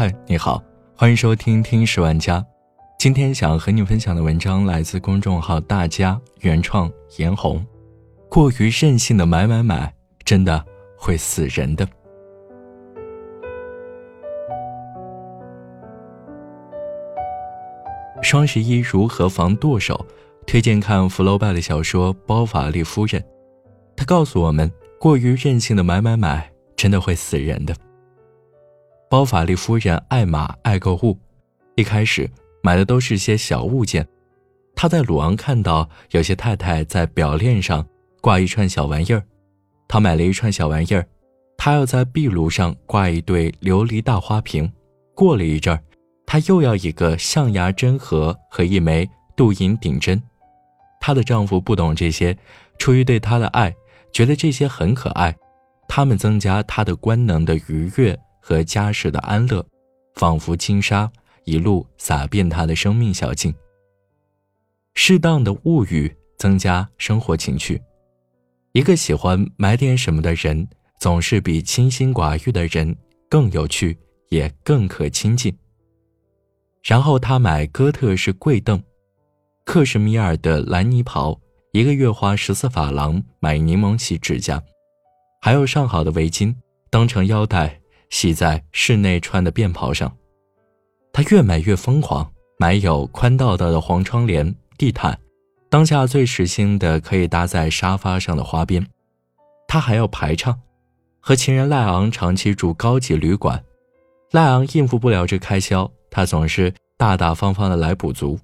嗨，你好，欢迎收听听十万家。今天想和你分享的文章来自公众号大家原创，颜红。过于任性的买买买，真的会死人的。双十一如何防剁手？推荐看福楼拜的小说《包法利夫人》，他告诉我们，过于任性的买买买，真的会死人的。包法利夫人爱马爱购物，一开始买的都是些小物件。她在鲁昂看到有些太太在表链上挂一串小玩意儿，她买了一串小玩意儿。她要在壁炉上挂一对琉璃大花瓶。过了一阵儿，她又要一个象牙针盒和一枚镀银顶针。她的丈夫不懂这些，出于对她的爱，觉得这些很可爱，它们增加她的官能的愉悦。和家世的安乐，仿佛轻纱一路洒遍他的生命小径。适当的物欲增加生活情趣。一个喜欢买点什么的人，总是比清心寡欲的人更有趣，也更可亲近。然后他买哥特式贵凳，克什米尔的蓝尼袍，一个月花十四法郎买柠檬洗指甲，还有上好的围巾当成腰带。系在室内穿的便袍上，他越买越疯狂，买有宽道道的黄窗帘、地毯，当下最时兴的可以搭在沙发上的花边。他还要排场，和情人赖昂长期住高级旅馆，赖昂应付不了这开销，他总是大大方方的来补足。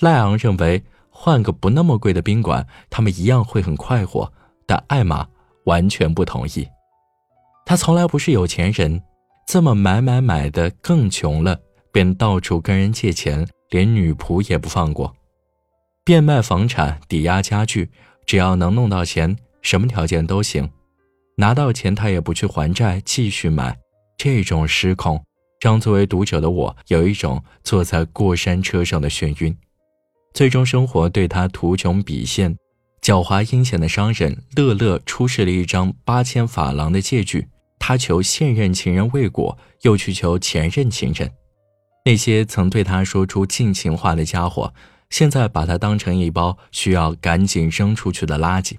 赖昂认为换个不那么贵的宾馆，他们一样会很快活，但艾玛完全不同意。他从来不是有钱人，这么买买买的更穷了，便到处跟人借钱，连女仆也不放过，变卖房产抵押家具，只要能弄到钱，什么条件都行。拿到钱他也不去还债，继续买。这种失控，让作为读者的我有一种坐在过山车上的眩晕。最终生活对他图穷匕现，狡猾阴险的商人乐乐出示了一张八千法郎的借据。他求现任情人未果，又去求前任情人。那些曾对他说出尽情话的家伙，现在把他当成一包需要赶紧扔出去的垃圾。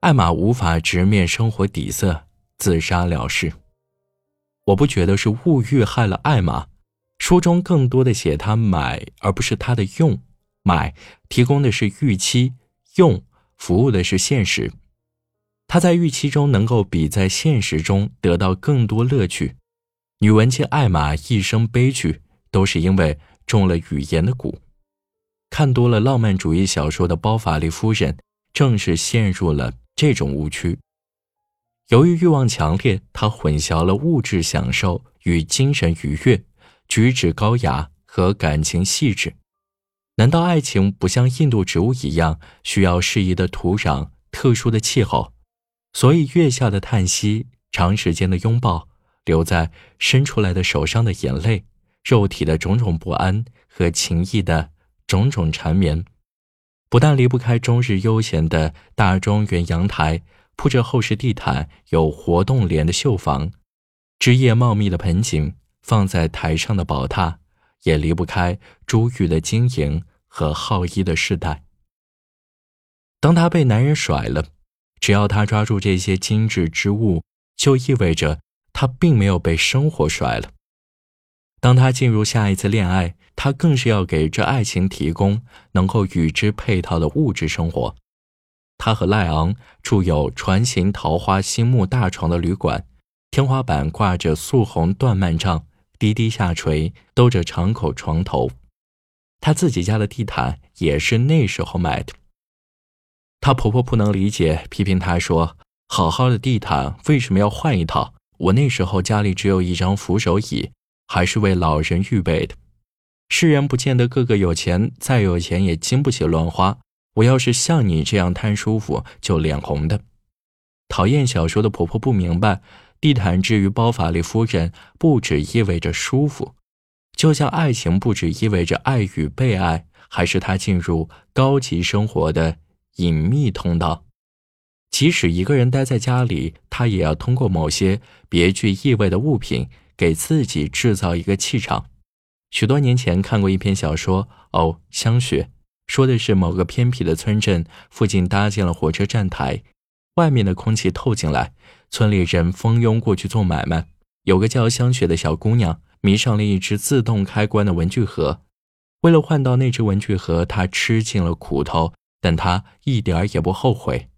艾玛无法直面生活底色，自杀了事。我不觉得是物欲害了艾玛，书中更多的写他买，而不是他的用。买提供的是预期，用服务的是现实。他在预期中能够比在现实中得到更多乐趣。女文青艾玛一生悲剧，都是因为中了语言的蛊。看多了浪漫主义小说的包法利夫人，正是陷入了这种误区。由于欲望强烈，她混淆了物质享受与精神愉悦，举止高雅和感情细致。难道爱情不像印度植物一样，需要适宜的土壤、特殊的气候？所以，月下的叹息，长时间的拥抱，留在伸出来的手上的眼泪，肉体的种种不安和情意的种种缠绵，不但离不开终日悠闲的大庄园阳台，铺着厚实地毯、有活动帘的绣房，枝叶茂密的盆景放在台上的宝榻，也离不开珠玉的晶莹和好衣的饰带。当他被男人甩了。只要他抓住这些精致之物，就意味着他并没有被生活甩了。当他进入下一次恋爱，他更是要给这爱情提供能够与之配套的物质生活。他和赖昂住有船形桃花心木大床的旅馆，天花板挂着素红缎幔帐，低低下垂，兜着敞口床头。他自己家的地毯也是那时候买的。她婆婆不能理解，批评她说：“好好的地毯为什么要换一套？我那时候家里只有一张扶手椅，还是为老人预备的。世人不见得个个有钱，再有钱也经不起乱花。我要是像你这样贪舒服，就脸红的。”讨厌小说的婆婆不明白，地毯至于包法利夫人，不只意味着舒服，就像爱情不只意味着爱与被爱，还是她进入高级生活的。隐秘通道，即使一个人待在家里，他也要通过某些别具意味的物品给自己制造一个气场。许多年前看过一篇小说，哦，香雪，说的是某个偏僻的村镇附近搭建了火车站台，外面的空气透进来，村里人蜂拥过去做买卖。有个叫香雪的小姑娘迷上了一只自动开关的文具盒，为了换到那只文具盒，她吃尽了苦头，但他一点也不后悔。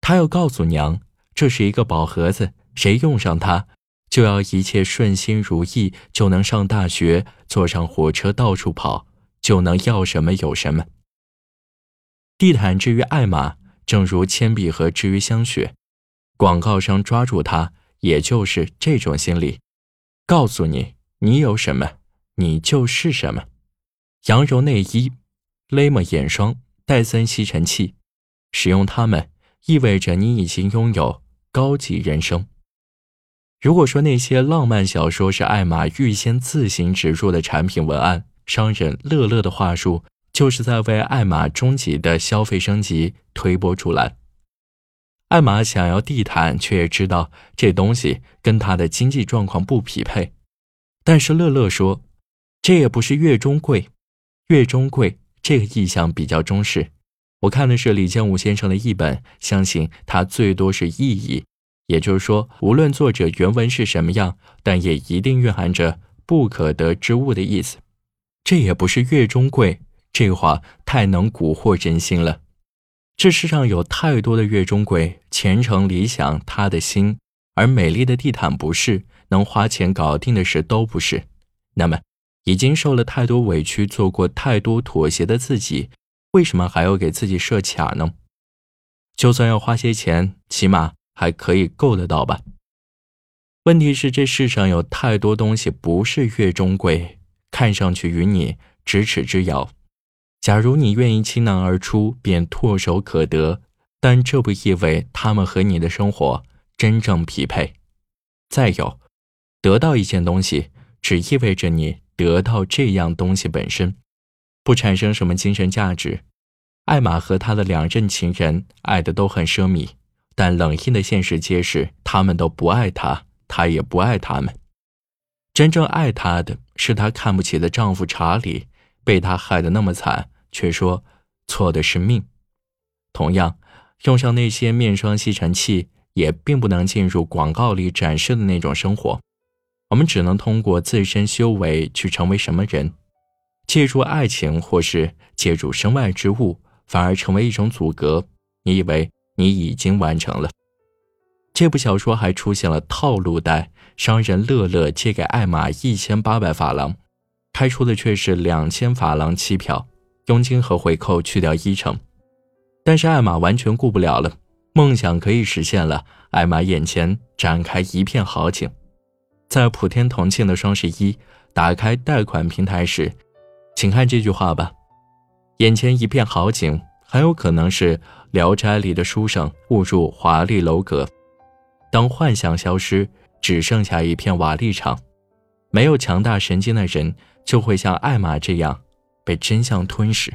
他要告诉娘，这是一个宝盒子，谁用上它。就要一切顺心如意，就能上大学，坐上火车到处跑，就能要什么有什么。地毯之于艾玛，正如铅笔盒之于香雪，广告商抓住它，也就是这种心理，告诉你你有什么，你就是什么。羊绒内衣、勒莫眼霜、戴森吸尘器，使用它们意味着你已经拥有高级人生。如果说那些浪漫小说是艾玛预先自行植入的产品文案，商人乐乐的话术就是在为艾玛终极的消费升级推波助澜。艾玛想要地毯，却也知道这东西跟她的经济状况不匹配。但是乐乐说，这也不是月中贵，月中贵这个意象比较中式。我看的是李建武先生的译本，相信他最多是意译。也就是说，无论作者原文是什么样，但也一定蕴含着不可得之物的意思。这也不是月中贵，这话太能蛊惑人心了。这世上有太多的月中贵，前程理想他的心，而美丽的地毯不是，能花钱搞定的事都不是。那么，已经受了太多委屈，做过太多妥协的自己，为什么还要给自己设卡呢？就算要花些钱，起码。还可以够得到吧？问题是这世上有太多东西不是越中贵，看上去与你咫尺之遥。假如你愿意倾囊而出，便唾手可得，但这不意味他们和你的生活真正匹配。再有，得到一件东西，只意味着你得到这样东西本身，不产生什么精神价值。艾玛和他的两任情人爱的都很奢靡。但冷硬的现实揭示，他们都不爱她，她也不爱他们。真正爱她的是她看不起的丈夫查理，被他害得那么惨，却说错的是命。同样，用上那些面霜、吸尘器，也并不能进入广告里展示的那种生活。我们只能通过自身修为去成为什么人。借助爱情，或是借助身外之物，反而成为一种阻隔。你以为？你已经完成了。这部小说还出现了套路贷，商人乐乐借给艾玛一千八百法郎，开出的却是两千法郎期票，佣金和回扣去掉一成。但是艾玛完全顾不了了，梦想可以实现了。艾玛眼前展开一片好景，在普天同庆的双十一，打开贷款平台时，请看这句话吧：眼前一片好景。很有可能是《聊斋》里的书生误入华丽楼阁，当幻想消失，只剩下一片瓦砾场，没有强大神经的人就会像艾玛这样被真相吞噬。